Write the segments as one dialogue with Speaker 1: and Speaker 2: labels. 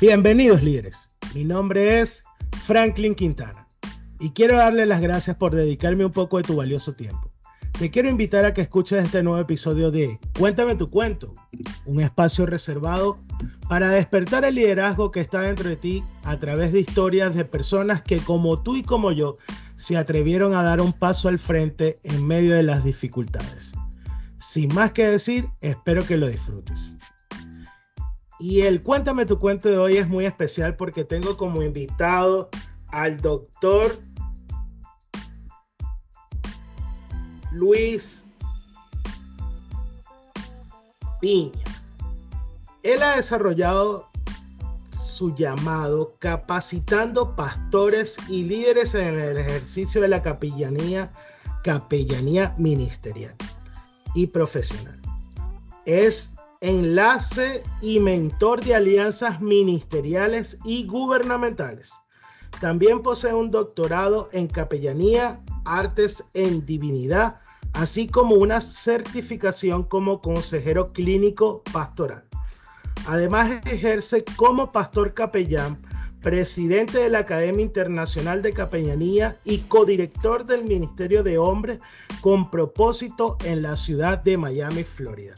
Speaker 1: Bienvenidos líderes, mi nombre es Franklin Quintana y quiero darle las gracias por dedicarme un poco de tu valioso tiempo. Te quiero invitar a que escuches este nuevo episodio de Cuéntame tu cuento, un espacio reservado para despertar el liderazgo que está dentro de ti a través de historias de personas que como tú y como yo se atrevieron a dar un paso al frente en medio de las dificultades. Sin más que decir, espero que lo disfrutes. Y el Cuéntame tu cuento de hoy es muy especial porque tengo como invitado al doctor Luis Piña. Él ha desarrollado su llamado capacitando pastores y líderes en el ejercicio de la capellanía, capellanía ministerial y profesional. Es enlace y mentor de alianzas ministeriales y gubernamentales. También posee un doctorado en capellanía, artes en divinidad, así como una certificación como consejero clínico pastoral. Además ejerce como pastor capellán, presidente de la Academia Internacional de Capellanía y codirector del Ministerio de Hombres con propósito en la ciudad de Miami, Florida.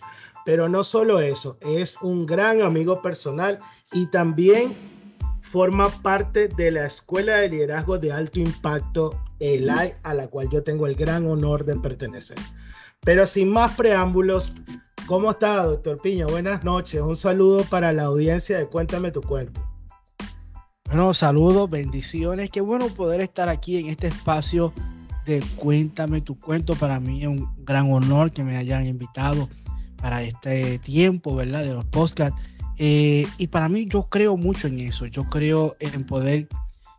Speaker 1: Pero no solo eso, es un gran amigo personal y también forma parte de la Escuela de Liderazgo de Alto Impacto, ELAI, a la cual yo tengo el gran honor de pertenecer. Pero sin más preámbulos, ¿cómo está, doctor Piña? Buenas noches. Un saludo para la audiencia de Cuéntame tu cuerpo.
Speaker 2: Bueno, saludos, bendiciones. Qué bueno poder estar aquí en este espacio de Cuéntame tu cuento. Para mí es un gran honor que me hayan invitado para este tiempo, ¿verdad? De los podcasts. Eh, y para mí yo creo mucho en eso. Yo creo en poder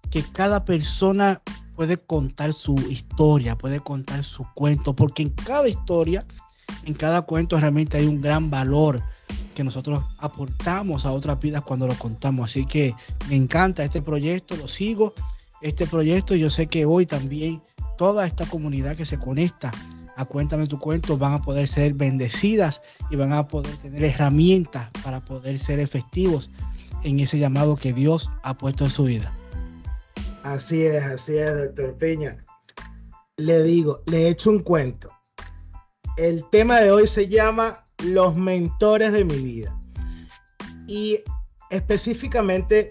Speaker 2: que cada persona puede contar su historia, puede contar su cuento, porque en cada historia, en cada cuento realmente hay un gran valor que nosotros aportamos a otras vidas cuando lo contamos. Así que me encanta este proyecto, lo sigo. Este proyecto, yo sé que hoy también toda esta comunidad que se conecta a Cuéntame tu cuento van a poder ser bendecidas y van a poder tener herramientas para poder ser efectivos en ese llamado que Dios ha puesto en su vida.
Speaker 1: Así es, así es, doctor Peña. Le digo, le he hecho un cuento. El tema de hoy se llama Los mentores de mi vida. Y específicamente,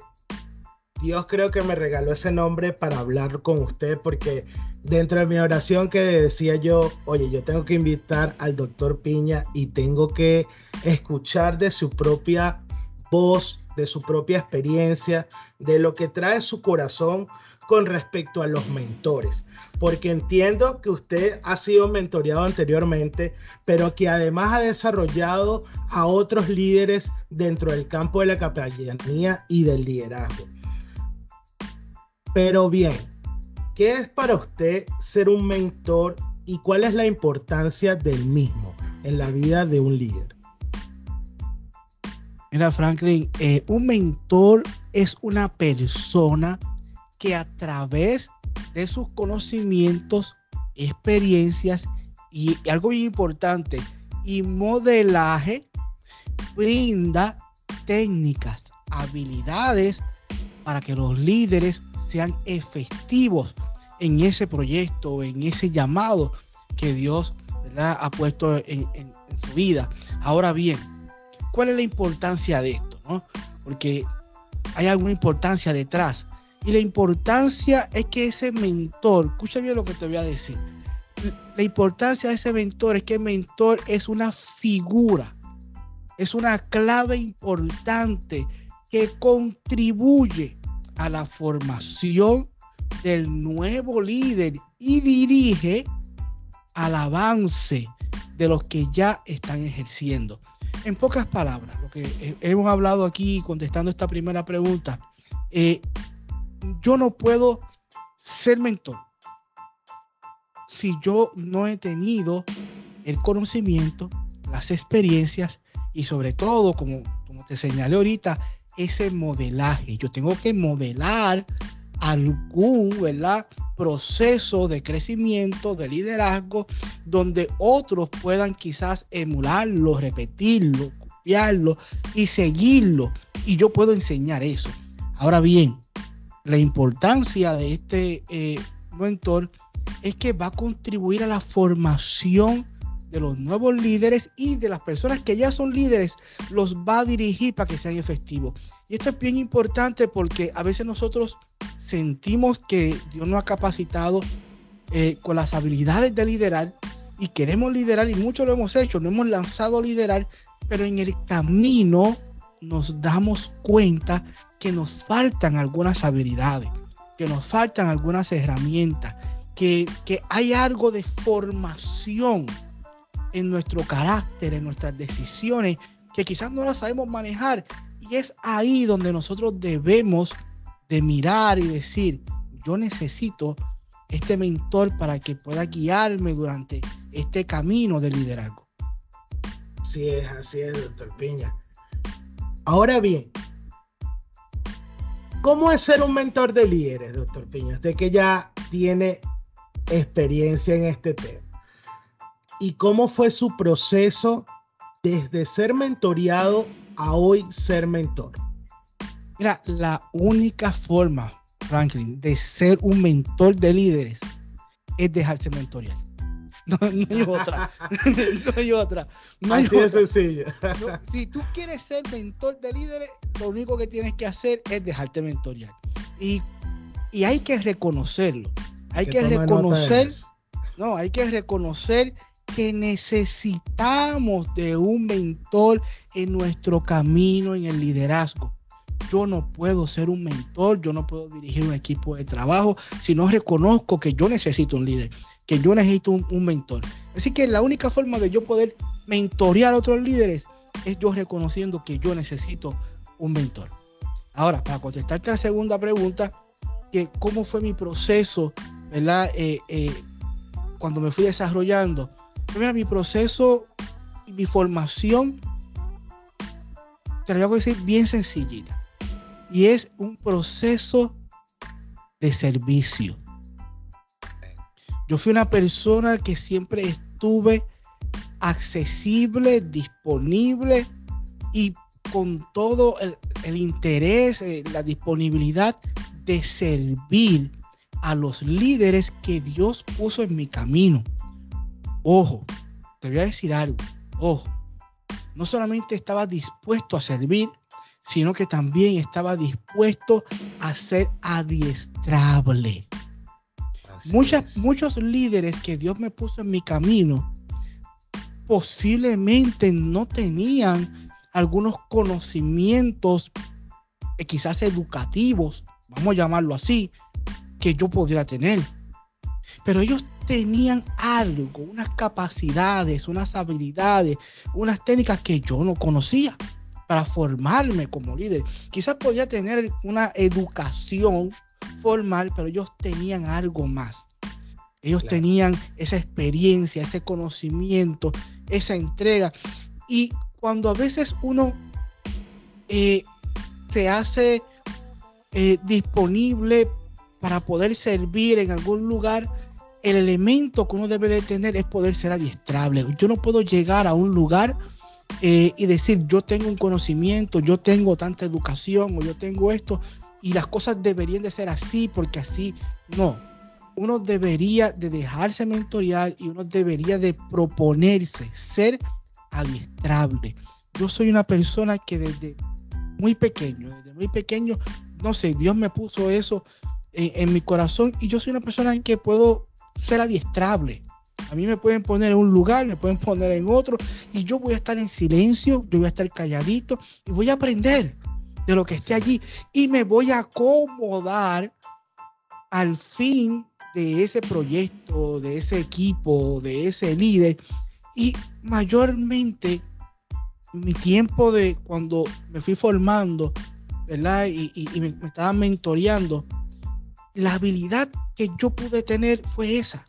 Speaker 1: Dios creo que me regaló ese nombre para hablar con usted porque dentro de mi oración que decía yo, oye, yo tengo que invitar al doctor Piña y tengo que escuchar de su propia voz, de su propia experiencia, de lo que trae su corazón con respecto a los mentores, porque entiendo que usted ha sido mentoreado anteriormente, pero que además ha desarrollado a otros líderes dentro del campo de la capellanía y del liderazgo. Pero bien, ¿Qué es para usted ser un mentor y cuál es la importancia del mismo en la vida de un líder?
Speaker 2: Mira, Franklin, eh, un mentor es una persona que a través de sus conocimientos, experiencias y, y algo muy importante, y modelaje, brinda técnicas, habilidades para que los líderes sean efectivos en ese proyecto, en ese llamado que Dios ha puesto en, su vida. Ahora bien, ¿cuál es la importancia de esto? Porque hay alguna importancia detrás. Y la importancia es que ese mentor, escucha bien lo que te voy a decir. La importancia de ese mentor es que el mentor es una figura, es una clave importante que contribuye a la formación del nuevo líder y dirige al avance de los que ya están ejerciendo. En pocas palabras, lo que hemos hablado aquí contestando esta primera pregunta, eh, yo no puedo ser mentor si yo no he tenido el conocimiento, las experiencias y sobre todo, como, como te señalé ahorita, ese modelaje. Yo tengo que modelar algún ¿verdad? proceso de crecimiento, de liderazgo, donde otros puedan quizás emularlo, repetirlo, copiarlo y seguirlo. Y yo puedo enseñar eso. Ahora bien, la importancia de este eh, mentor es que va a contribuir a la formación de los nuevos líderes y de las personas que ya son líderes, los va a dirigir para que sean efectivos. Y esto es bien importante porque a veces nosotros sentimos que Dios nos ha capacitado eh, con las habilidades de liderar y queremos liderar y mucho lo hemos hecho, nos hemos lanzado a liderar, pero en el camino nos damos cuenta que nos faltan algunas habilidades, que nos faltan algunas herramientas, que, que hay algo de formación en nuestro carácter, en nuestras decisiones, que quizás no las sabemos manejar. Y es ahí donde nosotros debemos de mirar y decir, yo necesito este mentor para que pueda guiarme durante este camino de liderazgo.
Speaker 1: Así es, así es, doctor Piña. Ahora bien, ¿cómo es ser un mentor de líderes, doctor Piña? Usted que ya tiene experiencia en este tema. ¿Y cómo fue su proceso desde ser mentoreado a hoy ser mentor?
Speaker 2: Mira, la única forma, Franklin, de ser un mentor de líderes es dejarse mentorear. No, hay otra. no hay otra. No
Speaker 1: Así de sencillo.
Speaker 2: si tú quieres ser mentor de líderes, lo único que tienes que hacer es dejarte mentorear. Y, y hay que reconocerlo. Hay que, reconocer. No, hay que reconocer que necesitamos de un mentor en nuestro camino en el liderazgo. Yo no puedo ser un mentor, yo no puedo dirigir un equipo de trabajo si no reconozco que yo necesito un líder, que yo necesito un, mentor. Así que la única forma de yo poder mentorear a otros líderes es yo reconociendo que yo necesito un mentor. Ahora, para contestarte la segunda pregunta, que cómo fue mi proceso, ¿verdad? Eh, eh, cuando me fui desarrollando, mira, mi proceso y mi formación, te lo voy a decir bien sencillita. Y es un proceso de servicio. Yo fui una persona que siempre estuve accesible, disponible y con todo el, el interés, eh, la disponibilidad de servir a los líderes que Dios puso en mi camino. Ojo, te voy a decir algo. Ojo, no solamente estaba dispuesto a servir, sino que también estaba dispuesto a ser adiestrable. Muchas, muchos líderes que Dios me puso en mi camino posiblemente no tenían algunos conocimientos eh, quizás educativos, vamos a llamarlo así, que yo podría tener. Pero ellos tenían algo, unas capacidades, unas habilidades, unas técnicas que yo no conocía para formarme como líder. Quizás podía tener una educación formal, pero ellos tenían algo más. Ellos tenían esa experiencia, ese conocimiento, esa entrega. Y cuando a veces uno eh, se hace eh, disponible para poder servir en algún lugar, el elemento que uno debe de tener es poder ser adiestrable. Yo no puedo llegar a un lugar eh, y decir, yo tengo un conocimiento, yo tengo tanta educación o yo tengo esto y las cosas deberían de ser así porque así no. Uno debería de dejarse mentorial y uno debería de proponerse ser adiestrable. Yo soy una persona que desde muy pequeño, desde muy pequeño, no sé, Dios me puso eso en, en mi corazón y yo soy una persona en que puedo ser adiestrable. A mí me pueden poner en un lugar, me pueden poner en otro, y yo voy a estar en silencio, yo voy a estar calladito y voy a aprender de lo que esté allí y me voy a acomodar al fin de ese proyecto, de ese equipo, de ese líder. Y mayormente mi tiempo de cuando me fui formando, ¿verdad? Y, me, me estaban mentoreando, la habilidad que yo pude tener fue esa.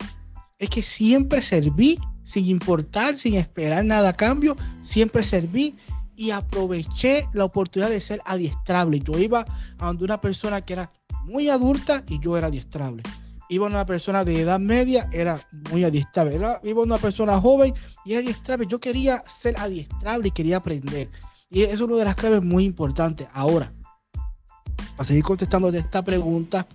Speaker 2: Es que siempre serví sin importar, sin esperar nada a cambio, siempre serví y aproveché la oportunidad de ser adiestrable. Yo iba a una persona que era muy adulta y yo era adiestrable. iba una persona de edad media, era muy adiestrable. iba una persona joven y era adiestrable. Yo quería ser adiestrable y quería aprender. Y es una de las claves muy importantes. Ahora, para seguir contestando de esta pregunta,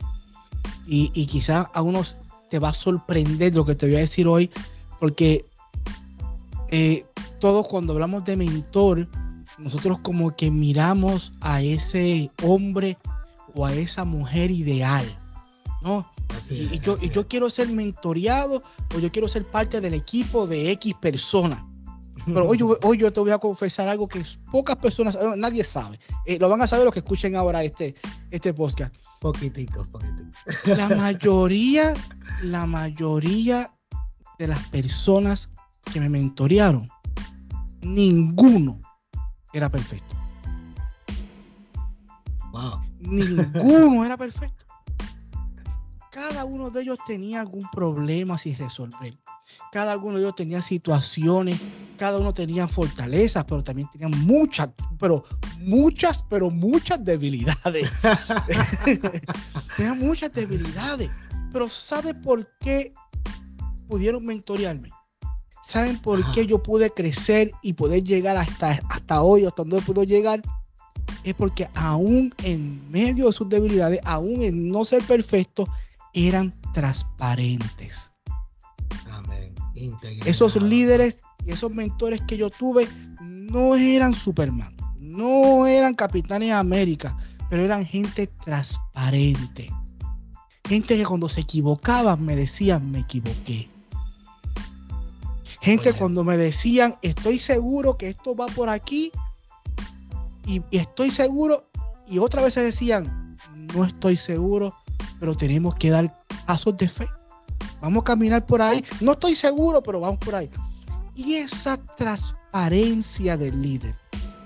Speaker 2: y, y quizás a unos te va a sorprender lo que te voy a decir hoy, porque eh, todos cuando hablamos de mentor, nosotros como que miramos a ese hombre o a esa mujer ideal, ¿no? y, yo, y yo quiero ser mentoreado o yo quiero ser parte del equipo de X persona. Pero hoy yo, hoy yo te voy a confesar algo que pocas personas, eh, nadie sabe. Eh, lo van a saber los que escuchen ahora este, este podcast.
Speaker 1: Poquitico, poquitico.
Speaker 2: La mayoría, la mayoría de las personas que me mentorearon, ninguno era perfecto.
Speaker 1: Wow.
Speaker 2: Ninguno era perfecto. Cada uno de ellos tenía algún problema sin resolver. Cada uno de ellos tenía situaciones, cada uno tenía fortalezas, pero también tenían muchas, pero muchas, pero muchas debilidades. tenían muchas debilidades. Pero ¿sabe por qué pudieron mentorearme? ¿Saben por qué yo pude crecer y poder llegar hasta, hasta hoy, hasta donde puedo llegar? Es porque aún en medio de sus debilidades, aún en no ser perfectos, eran transparentes. Esos líderes y esos mentores que yo tuve no eran Superman, no eran capitanes de América, pero eran gente transparente. Gente que cuando se equivocaban me decían, me equivoqué. Gente cuando me decían, estoy seguro que esto va por aquí, y, y estoy seguro, y otra vez se decían, no estoy seguro, pero tenemos que dar pasos de fe. Vamos a caminar por ahí. No estoy seguro, pero vamos por ahí. Y esa transparencia del líder,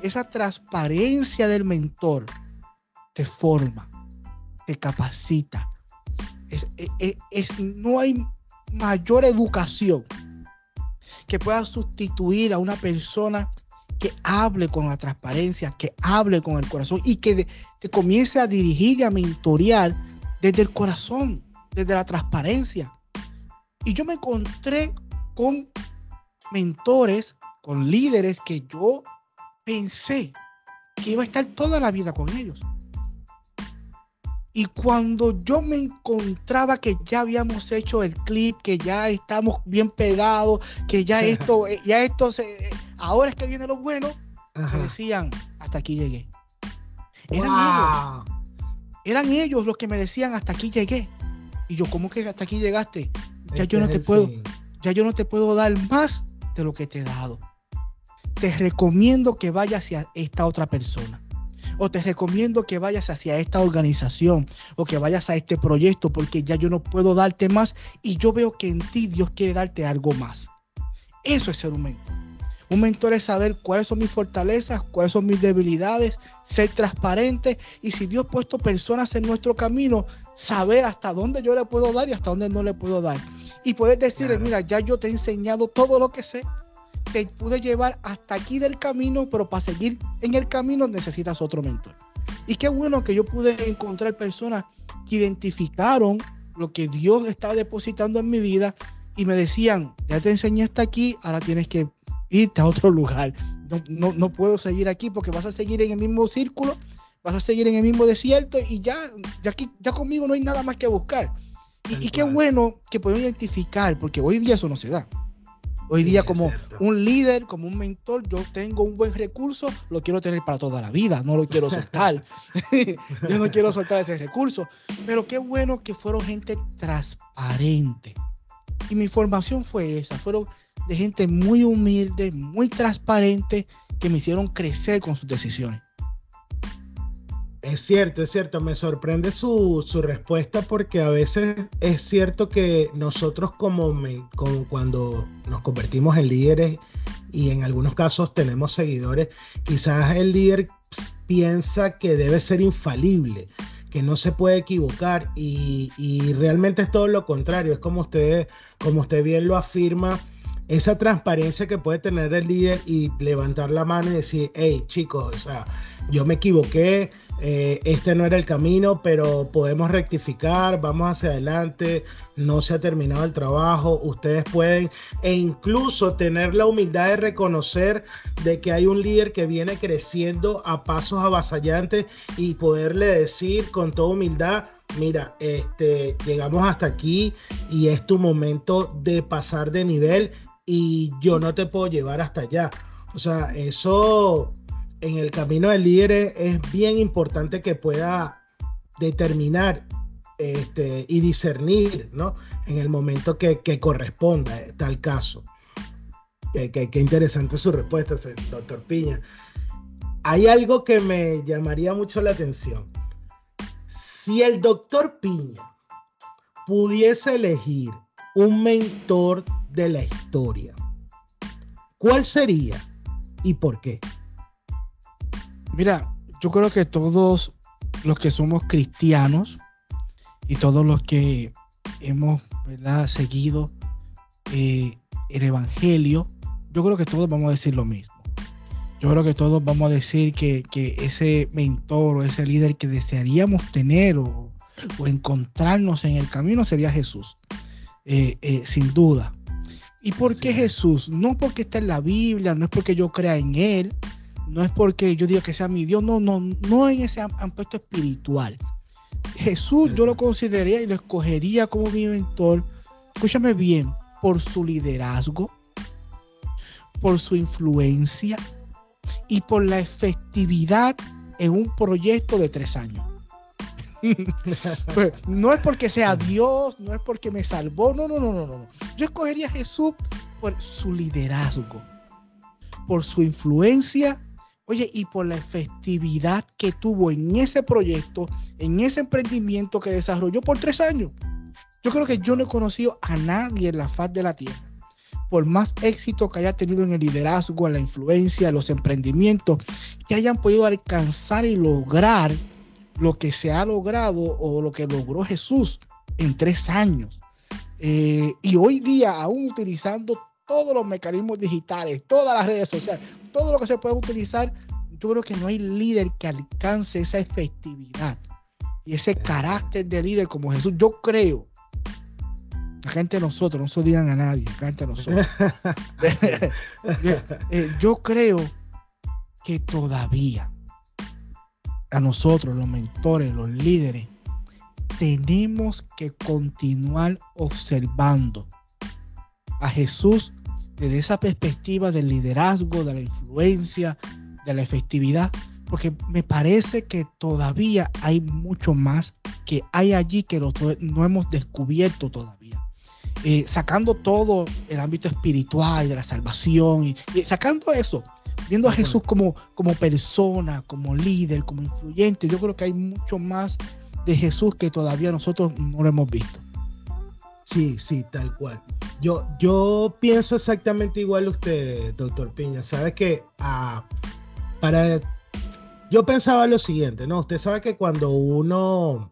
Speaker 2: esa transparencia del mentor, te forma, te capacita. no hay mayor educación que pueda sustituir a una persona que hable con la transparencia, que hable con el corazón y que te comience a dirigir y a mentorear desde el corazón, desde la transparencia. Y yo me encontré con mentores, con líderes que yo pensé que iba a estar toda la vida con ellos. Y cuando yo me encontraba que ya habíamos hecho el clip, que ya estamos bien pegados, que ya esto, eh, ya esto se, ahora es que viene lo bueno, me decían, hasta aquí llegué. Eran ellos. Eran ellos los que me decían, hasta aquí llegué. Y yo, ¿cómo que hasta aquí llegaste? Ya yo no te puedo, ya yo no te puedo dar más de lo que te he dado. Te recomiendo que vayas hacia esta otra persona. O te recomiendo que vayas hacia esta organización o que vayas a este proyecto porque ya yo no puedo darte más y yo veo que en ti Dios quiere darte algo más. Eso es ser mentor. Un mentor es saber cuáles son mis fortalezas, cuáles son mis debilidades, ser transparente y si Dios ha puesto personas en nuestro camino, saber hasta dónde yo le puedo dar y hasta dónde no le puedo dar y poder decirle, mira, ya yo te he enseñado todo lo que sé, te pude llevar hasta aquí del camino, pero para seguir en el camino necesitas otro mentor. Y qué bueno que yo pude encontrar personas que identificaron lo que Dios está depositando en mi vida y me decían, ya te enseñé hasta aquí, ahora tienes que irte a otro lugar. No, no, puedo seguir aquí porque vas a seguir en el mismo círculo, vas a seguir en el mismo desierto y ya, ya, aquí, ya conmigo no hay nada más que buscar. Y, qué bueno que podemos identificar, porque hoy día eso no se da. Hoy día como un líder, como un mentor, yo tengo un buen recurso, lo quiero tener para toda la vida, no lo quiero soltar. yo no quiero soltar ese recurso. Pero qué bueno que fueron gente transparente. Y mi formación fue esa, fueron de gente muy humilde, muy transparente, que me hicieron crecer con sus decisiones.
Speaker 1: Es cierto, es cierto, me sorprende su, respuesta porque a veces es cierto que nosotros como, cuando nos convertimos en líderes y en algunos casos tenemos seguidores, quizás el líder piensa que debe ser infalible, que no se puede equivocar y, y realmente es todo lo contrario, es como usted, como usted bien lo afirma, esa transparencia que puede tener el líder y levantar la mano y decir, hey chicos, o sea, yo me equivoqué, eh, este no era el camino, pero podemos rectificar, vamos hacia adelante, no se ha terminado el trabajo, ustedes pueden e incluso tener la humildad de reconocer de que hay un líder que viene creciendo a pasos avasallantes y poderle decir con toda humildad, mira, este, llegamos hasta aquí y es tu momento de pasar de nivel y yo no te puedo llevar hasta allá. O sea, eso en el camino del líder es bien importante que pueda determinar este, y discernir, ¿no? En el momento que, corresponda eh, tal caso. Qué interesante su respuesta, doctor Piña. Hay algo que me llamaría mucho la atención. Si el doctor Piña pudiese elegir un mentor de la historia, ¿cuál sería y por qué?
Speaker 2: Mira, yo creo que todos los que somos cristianos y todos los que hemos seguido eh, el Evangelio, yo creo que todos vamos a decir lo mismo. Yo creo que todos vamos a decir que, ese mentor o ese líder que desearíamos tener o, encontrarnos en el camino sería Jesús, eh, eh, sin duda. ¿Y por qué Jesús? No porque está en la Biblia, no es porque yo crea en Él, no es porque yo diga que sea mi Dios, no, no, no en ese aspecto espiritual. Jesús yo lo consideraría y lo escogería como mi mentor, escúchame bien, por su liderazgo, por su influencia y por la efectividad en un proyecto de tres años. Pues, no es porque sea Dios, no es porque me salvó, no, no, no, no, no. Yo escogería a Jesús por su liderazgo, por su influencia Oye, y por la efectividad que tuvo en ese proyecto, en ese emprendimiento que desarrolló por tres años. Yo creo que yo no he conocido a nadie en la faz de la tierra, por más éxito que haya tenido en el liderazgo, en la influencia, en los emprendimientos, que hayan podido alcanzar y lograr lo que se ha logrado o lo que logró Jesús en tres años. Eh, y hoy día, aún utilizando todos los mecanismos digitales, todas las redes sociales, todo lo que se puede utilizar, yo creo que no hay líder que alcance esa efectividad y ese carácter de líder como Jesús. Yo creo, la gente de nosotros, no se digan a nadie, la gente de nosotros. Eh, yo creo que todavía a nosotros, los mentores, los líderes, tenemos que continuar observando a Jesús desde esa perspectiva del liderazgo, de la influencia, de la efectividad, porque me parece que todavía hay mucho más que hay allí que no hemos descubierto todavía. Eh, sacando todo el ámbito espiritual de la salvación y, sacando eso, viendo a Jesús como, como persona, como líder, como influyente, yo creo que hay mucho más de Jesús que todavía nosotros no lo hemos visto.
Speaker 1: Sí, sí, tal cual. Yo, yo pienso exactamente igual a usted, doctor Piña. Sabe que ah, para yo pensaba lo siguiente, ¿no? Usted sabe que cuando uno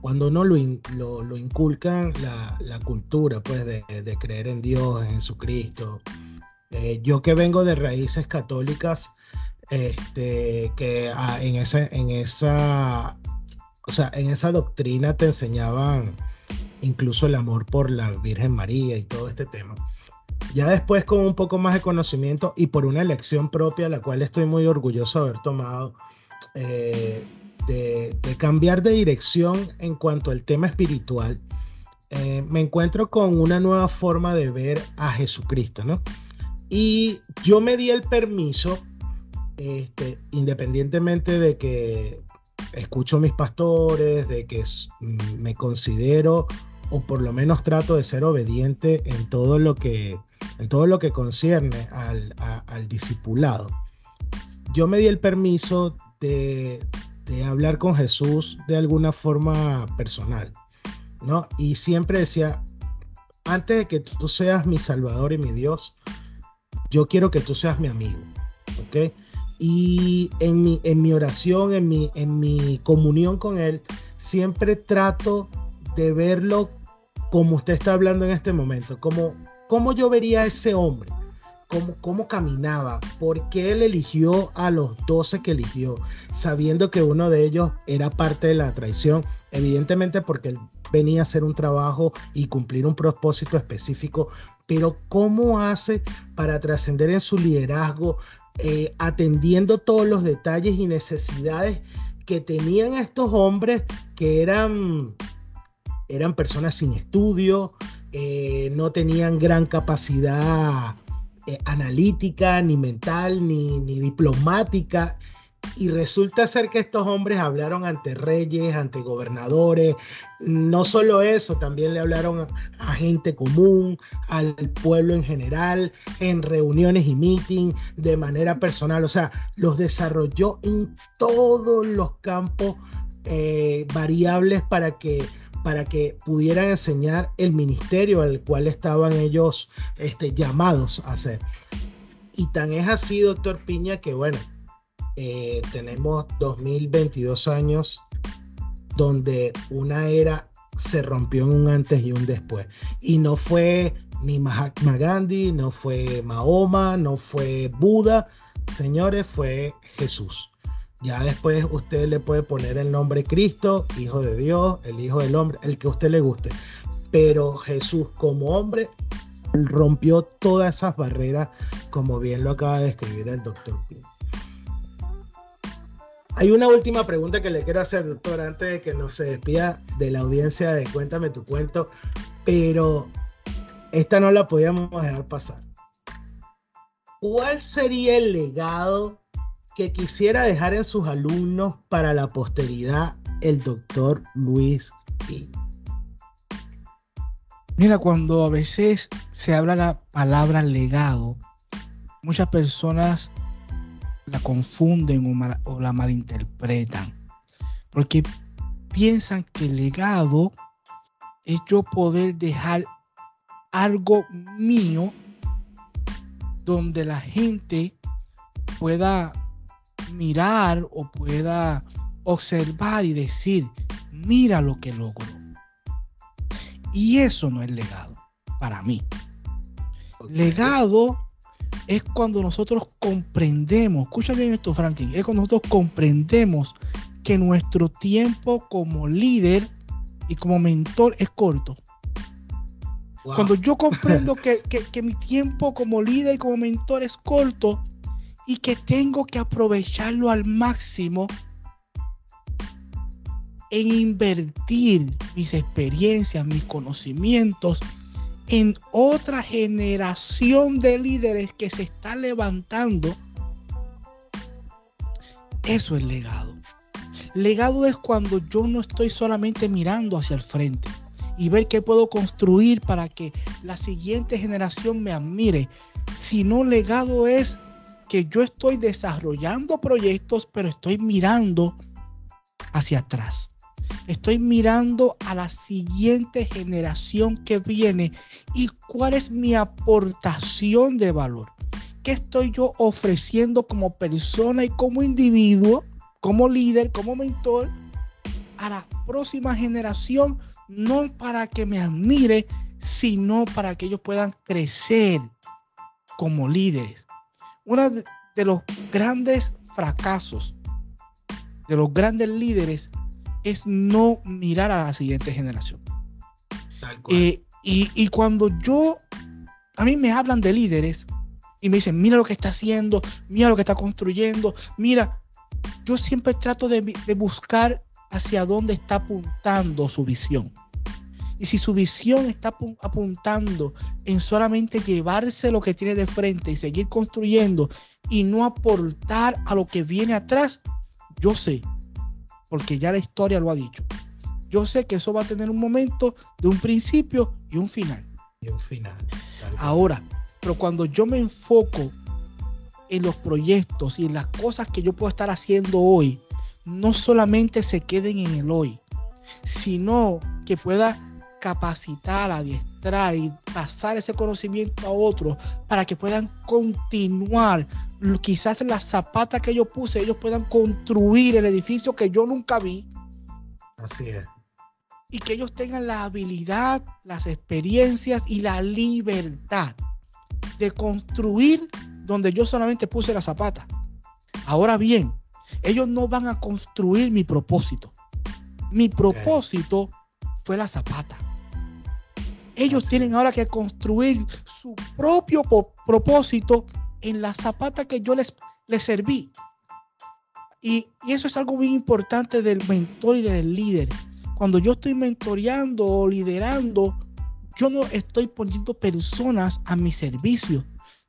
Speaker 1: cuando uno lo, lo, inculca la, la, cultura, pues, de, de, creer en Dios, en Jesucristo. Eh, yo que vengo de raíces católicas, este, que ah, en, esa, en esa, o sea, en esa doctrina te enseñaban incluso el amor por la Virgen María y todo este tema. Ya después con un poco más de conocimiento y por una elección propia, la cual estoy muy orgulloso de haber tomado, eh, de, cambiar de dirección en cuanto al tema espiritual, eh, me encuentro con una nueva forma de ver a Jesucristo, ¿no? Y yo me di el permiso, este, independientemente de que escucho a mis pastores, de que me considero o por lo menos trato de ser obediente en todo lo que, en todo lo que concierne al, discipulado. Yo me di el permiso de, hablar con Jesús de alguna forma personal, ¿no? Y siempre decía, antes de que tú seas mi Salvador y mi Dios, yo quiero que tú seas mi amigo, ¿ok? Y en mi, en mi oración, en mi, en mi comunión con Él, siempre trato de verlo como usted está hablando en este momento, como, como yo vería a ese hombre cómo, caminaba, por qué él eligió a los 12 que eligió, sabiendo que uno de ellos era parte de la traición, evidentemente porque él venía a hacer un trabajo y cumplir un propósito específico, pero cómo hace para trascender en su liderazgo, eh, atendiendo todos los detalles y necesidades que tenían estos hombres que eran, eran personas sin estudio, eh, no tenían gran capacidad eh, analítica, ni mental, ni, diplomática. Y resulta ser que estos hombres hablaron ante reyes, ante gobernadores. No solo eso, también le hablaron a, gente común, al pueblo en general, en reuniones y meetings, de manera personal. O sea, los desarrolló en todos los campos eh, variables para que para que pudieran enseñar el ministerio al cual estaban ellos este, llamados a hacer. Y tan es así, doctor Piña, que bueno, eh, tenemos 2022 años donde una era se rompió en un antes y un después. Y no fue ni Mahatma Gandhi, no fue Mahoma, no fue Buda, señores, fue Jesús. Ya después usted le puede poner el nombre Cristo, Hijo de Dios, el Hijo del Hombre, el que usted le guste. Pero Jesús como hombre rompió todas esas barreras, como bien lo acaba de escribir el doctor Pino. Hay una última pregunta que le quiero hacer, doctor, antes de que no se despida de la audiencia de Cuéntame tu cuento, pero esta no la podíamos dejar pasar. ¿Cuál sería el legado que quisiera dejar en sus alumnos para la posteridad el doctor Luis P.
Speaker 2: Mira, cuando a veces se habla la palabra legado, muchas personas la confunden o, la malinterpretan, porque piensan que legado es yo poder dejar algo mío donde la gente pueda mirar o pueda observar y decir, mira lo que logró. Y eso no es legado para mí. Legado es cuando nosotros comprendemos, escucha bien esto Franklin, es cuando nosotros comprendemos que nuestro tiempo como líder y como mentor es corto. Cuando yo comprendo que, que mi tiempo como líder y como mentor es corto, y que tengo que aprovecharlo al máximo en invertir mis experiencias, mis conocimientos en otra generación de líderes que se está levantando. Eso es legado. Legado es cuando yo no estoy solamente mirando hacia el frente y ver qué puedo construir para que la siguiente generación me admire, sino legado es que yo estoy desarrollando proyectos, pero estoy mirando hacia atrás. Estoy mirando a la siguiente generación que viene y cuál es mi aportación de valor. ¿Qué estoy yo ofreciendo como persona y como individuo, como líder, como mentor a la próxima generación? No para que me admire, sino para que ellos puedan crecer como líderes uno de los grandes fracasos de los grandes líderes es no mirar a la siguiente generación. Eh, y, cuando yo, a mí me hablan de líderes y me dicen, mira lo que está haciendo, mira lo que está construyendo, mira, yo siempre trato de, de buscar hacia dónde está apuntando su visión. Y si su visión está apuntando en solamente llevarse lo que tiene de frente y seguir construyendo y no aportar a lo que viene atrás, yo sé, porque ya la historia lo ha dicho, yo sé que eso va a tener un momento de un principio y un final.
Speaker 1: Y un final.
Speaker 2: Ahora, pero cuando yo me enfoco en los proyectos y en las cosas que yo puedo estar haciendo hoy, no solamente se queden en el hoy, sino que pueda capacitar, adiestrar y pasar ese conocimiento a otros para que puedan continuar. Quizás las zapatas que yo puse, ellos puedan construir el edificio que yo nunca vi.
Speaker 1: Así es.
Speaker 2: Y que ellos tengan la habilidad, las experiencias y la libertad de construir donde yo solamente puse la zapata. Ahora bien, ellos no van a construir mi propósito. Mi propósito fue la zapata. Ellos tienen ahora que construir su propio propósito en la zapata que yo les, les serví. Y, y, eso es algo bien importante del mentor y del líder. Cuando yo estoy mentoreando o liderando, yo no estoy poniendo personas a mi servicio.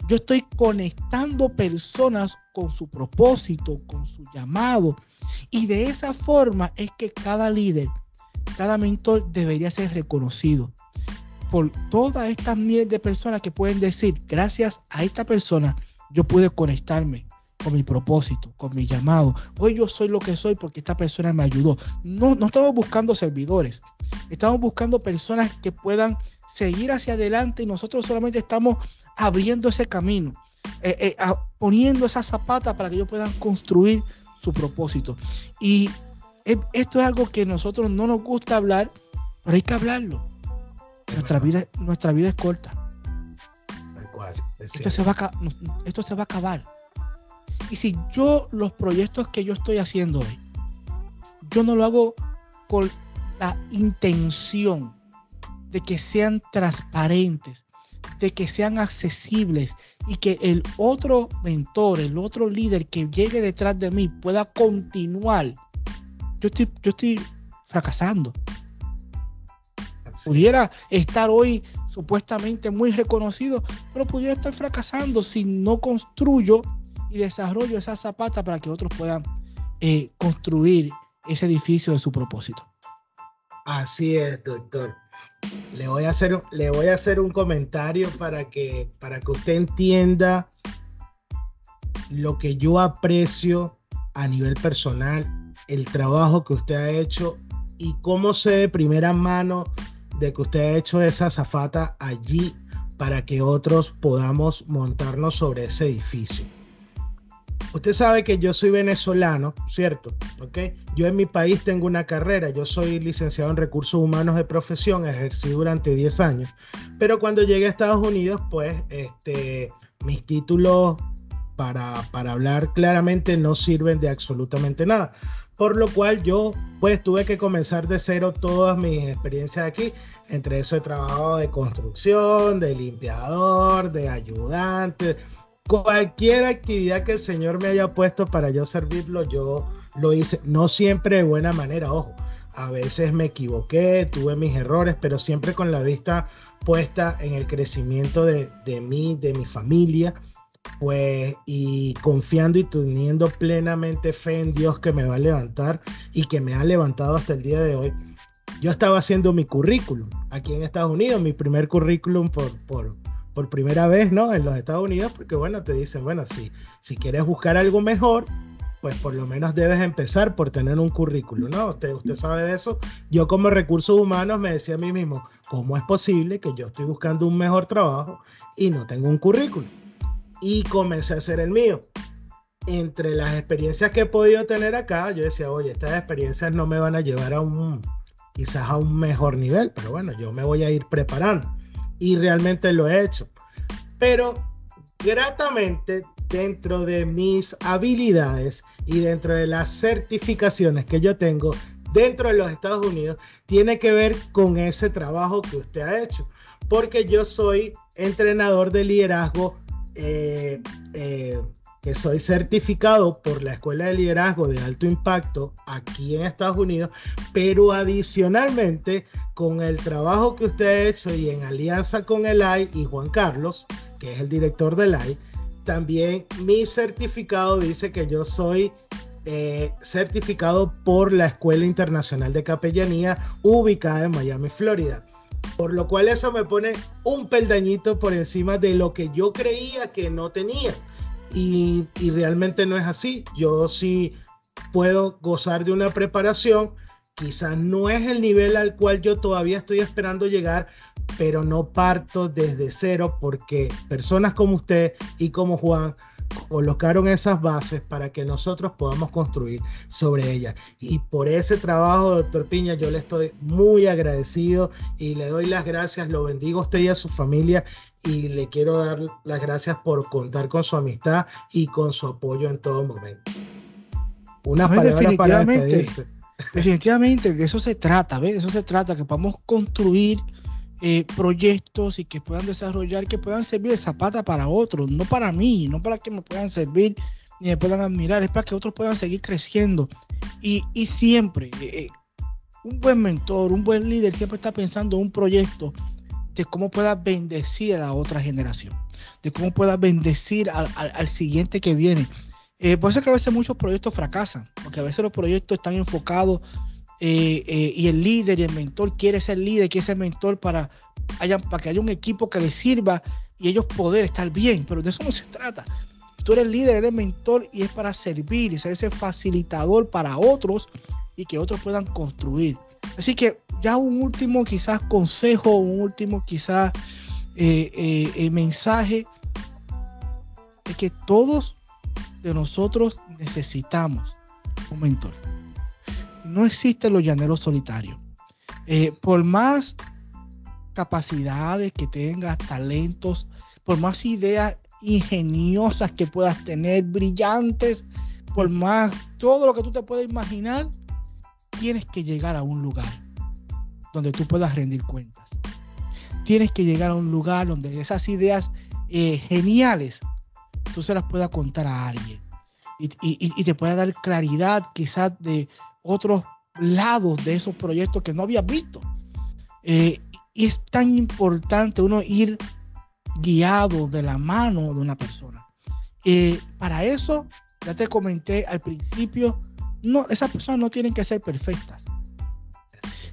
Speaker 2: Yo estoy conectando personas con su propósito, con su llamado. Y de esa forma es que cada líder, cada mentor debería ser reconocido por todas estas miles de personas que pueden decir, gracias a esta persona, yo pude conectarme con mi propósito, con mi llamado. Hoy yo soy lo que soy porque esta persona me ayudó. No, no estamos buscando servidores, estamos buscando personas que puedan seguir hacia adelante y nosotros solamente estamos abriendo ese camino, eh, eh, poniendo esa zapata para que ellos puedan construir su propósito. Y esto es algo que a nosotros no nos gusta hablar, pero hay que hablarlo. Nuestra vida, nuestra vida es corta. Esto se, va a, esto se va a acabar. Y si yo los proyectos que yo estoy haciendo hoy, yo no lo hago con la intención de que sean transparentes, de que sean accesibles y que el otro mentor, el otro líder que llegue detrás de mí pueda continuar, yo estoy, yo estoy fracasando pudiera estar hoy supuestamente muy reconocido, pero pudiera estar fracasando si no construyo y desarrollo esa zapata para que otros puedan eh, construir ese edificio de su propósito.
Speaker 1: Así es, doctor. Le voy a hacer, le voy a hacer un comentario para que, para que usted entienda lo que yo aprecio a nivel personal, el trabajo que usted ha hecho y cómo sé de primera mano de que usted ha hecho esa zafata allí para que otros podamos montarnos sobre ese edificio. Usted sabe que yo soy venezolano, ¿cierto? ¿Ok? Yo en mi país tengo una carrera, yo soy licenciado en recursos humanos de profesión, ejercí durante 10 años, pero cuando llegué a Estados Unidos, pues este, mis títulos para, para hablar claramente no sirven de absolutamente nada por lo cual yo pues tuve que comenzar de cero todas mis experiencias aquí. Entre eso he trabajado de construcción, de limpiador, de ayudante, cualquier actividad que el Señor me haya puesto para yo servirlo, yo lo hice, no siempre de buena manera, ojo. A veces me equivoqué, tuve mis errores, pero siempre con la vista puesta en el crecimiento de, de mí, de mi familia pues y confiando y teniendo plenamente fe en Dios que me va a levantar y que me ha levantado hasta el día de hoy. Yo estaba haciendo mi currículum aquí en Estados Unidos, mi primer currículum por, por, por primera vez, ¿no? En los Estados Unidos, porque bueno, te dicen, bueno, si, si quieres buscar algo mejor, pues por lo menos debes empezar por tener un currículum, ¿no? Usted, usted sabe de eso. Yo como recursos humanos me decía a mí mismo, ¿cómo es posible que yo estoy buscando un mejor trabajo y no tengo un currículum? Y comencé a hacer el mío. Entre las experiencias que he podido tener acá, yo decía, oye, estas experiencias no me van a llevar a un, quizás a un mejor nivel, pero bueno, yo me voy a ir preparando. Y realmente lo he hecho. Pero gratamente, dentro de mis habilidades y dentro de las certificaciones que yo tengo dentro de los Estados Unidos, tiene que ver con ese trabajo que usted ha hecho. Porque yo soy entrenador de liderazgo eh, eh, que soy certificado por la Escuela de Liderazgo de Alto Impacto aquí en Estados Unidos, pero adicionalmente con el trabajo que usted ha hecho y en alianza con el AI y Juan Carlos, que es el director del AI, también mi certificado dice que yo soy eh, certificado por la Escuela Internacional de Capellanía ubicada en Miami, Florida. Por lo cual eso me pone un peldañito por encima de lo que yo creía que no tenía. Y, realmente no es así. Yo sí puedo gozar de una preparación. Quizás no es el nivel al cual yo todavía estoy esperando llegar, pero no parto desde cero porque personas como usted y como Juan colocaron esas bases para que nosotros podamos construir sobre ellas. Y por ese trabajo, doctor Piña, yo le estoy muy agradecido y le doy las gracias, lo bendigo a usted y a su familia y le quiero dar las gracias por contar con su amistad y con su apoyo en todo momento.
Speaker 2: Unas pues palabras para despedirse. Definitivamente, de eso se trata, ¿ves? De eso se trata, que podamos construir eh, proyectos y que puedan desarrollar, que puedan servir de zapata para otros, no para mí, no para que me puedan servir ni me puedan admirar, es para que otros puedan seguir creciendo. Y, y siempre, eh, eh, un buen mentor, un buen líder siempre está pensando en un proyecto de cómo pueda bendecir a la otra generación, de cómo pueda bendecir al, al, siguiente que viene. por eso es que a veces muchos proyectos fracasan, porque a veces los proyectos están enfocados eh, eh, y el líder y el mentor quiere ser líder, quiere ser mentor para, que haya un equipo que le sirva y ellos poder estar bien, pero de eso no se trata. Tú eres líder, eres mentor y es para servir y ser ese facilitador para otros y que otros puedan construir. Así que ya un último quizás consejo, un último quizás eh, mensaje es que todos de nosotros necesitamos un mentor no existen los llaneros solitarios. Eh, por más capacidades que tengas, talentos, por más ideas ingeniosas que puedas tener, brillantes, por más todo lo que tú te puedas imaginar, tienes que llegar a un lugar donde tú puedas rendir cuentas. Tienes que llegar a un lugar donde esas ideas eh, geniales tú se las puedas contar a alguien y, y te pueda dar claridad quizás de otros lados de esos proyectos que no había visto. Eh, y es tan importante uno ir guiado de la mano de una persona. Eh, para eso, ya te comenté al principio, no, esas personas no tienen que ser perfectas.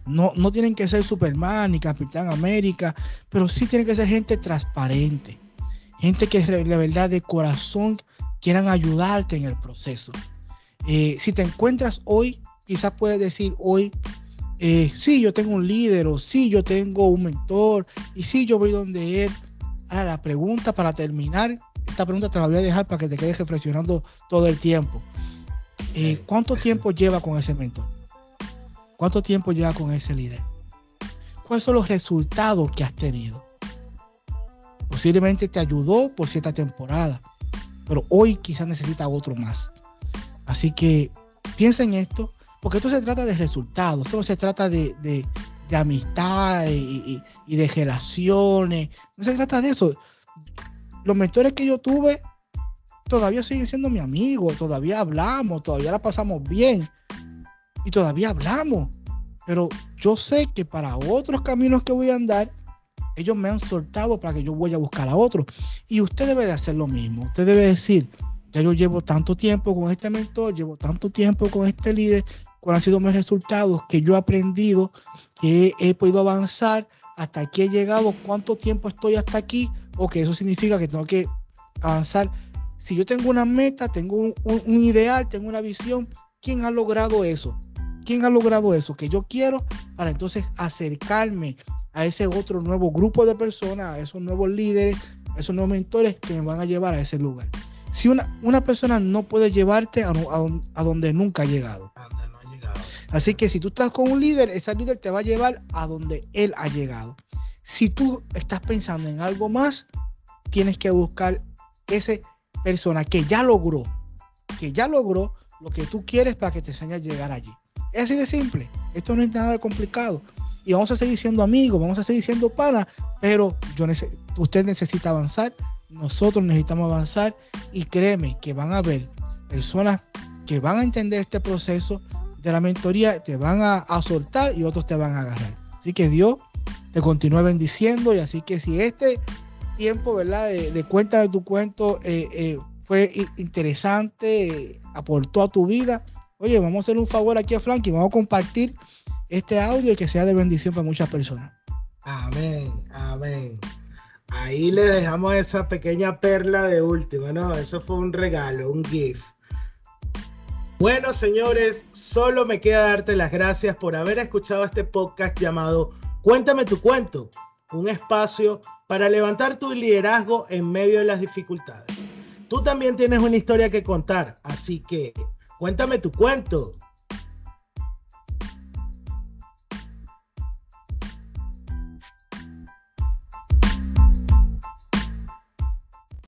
Speaker 2: No, no tienen que ser Superman ni Capitán América, pero sí tienen que ser gente transparente. Gente que de verdad de corazón quieran ayudarte en el proceso. Eh, si te encuentras hoy quizás puedes decir hoy, eh, sí, yo tengo un líder o sí, yo tengo un mentor y sí, yo voy donde él. Ahora, la pregunta para terminar, esta pregunta te la voy a dejar para que te quedes reflexionando todo el tiempo. Eh, ¿Cuánto tiempo lleva con ese mentor? ¿Cuánto tiempo lleva con ese líder? ¿Cuáles son los resultados que has tenido? Posiblemente te ayudó por cierta temporada, pero hoy quizás necesita otro más. Así que piensa en esto, porque esto se trata de resultados, esto no se trata de, amistad y, de relaciones, no se trata de eso. Los mentores que yo tuve todavía siguen siendo mi amigo, todavía hablamos, todavía la pasamos bien y todavía hablamos. Pero yo sé que para otros caminos que voy a andar, ellos me han soltado para que yo vaya a buscar a otros. Y usted debe de hacer lo mismo. Usted debe decir, ya yo llevo tanto tiempo con este mentor, llevo tanto tiempo con este líder, cuáles han sido mis resultados, que yo he aprendido, que he, podido avanzar, hasta aquí he llegado, cuánto tiempo estoy hasta aquí, o que eso significa que tengo que avanzar. Si yo tengo una meta, tengo un, ideal, tengo una visión, ¿quién ha logrado eso? ¿Quién ha logrado eso que yo quiero para entonces acercarme a ese otro nuevo grupo de personas, a esos nuevos líderes, a esos nuevos mentores que me van a llevar a ese lugar? Si una, una persona no puede llevarte a, a donde nunca ha llegado, Así que si tú estás con un líder, ese líder te va a llevar a donde él ha llegado. Si tú estás pensando en algo más, tienes que buscar esa persona que ya logró, que ya logró lo que tú quieres para que te enseñe a llegar allí. Es así de simple. Esto no es nada complicado. Y vamos a seguir siendo amigos, vamos a seguir siendo pana, pero yo usted necesita avanzar, nosotros necesitamos avanzar y créeme que van a haber personas que van a entender este proceso, de la mentoría te van a, soltar y otros te van a agarrar. Así que Dios te continúe bendiciendo y así que si este tiempo, ¿verdad? De, cuenta de tu cuento eh, eh, fue interesante, aportó a tu vida, oye, vamos a hacer un favor aquí a Frank y vamos a compartir este audio y que sea de bendición para muchas personas.
Speaker 1: Amén, amén. Ahí le dejamos esa pequeña perla de última, ¿no? Eso fue un regalo, un gift. Bueno, señores, solo me queda darte las gracias por haber escuchado este podcast llamado Cuéntame tu cuento, un espacio para levantar tu liderazgo en medio de las dificultades. Tú también tienes una historia que contar, así que cuéntame tu cuento.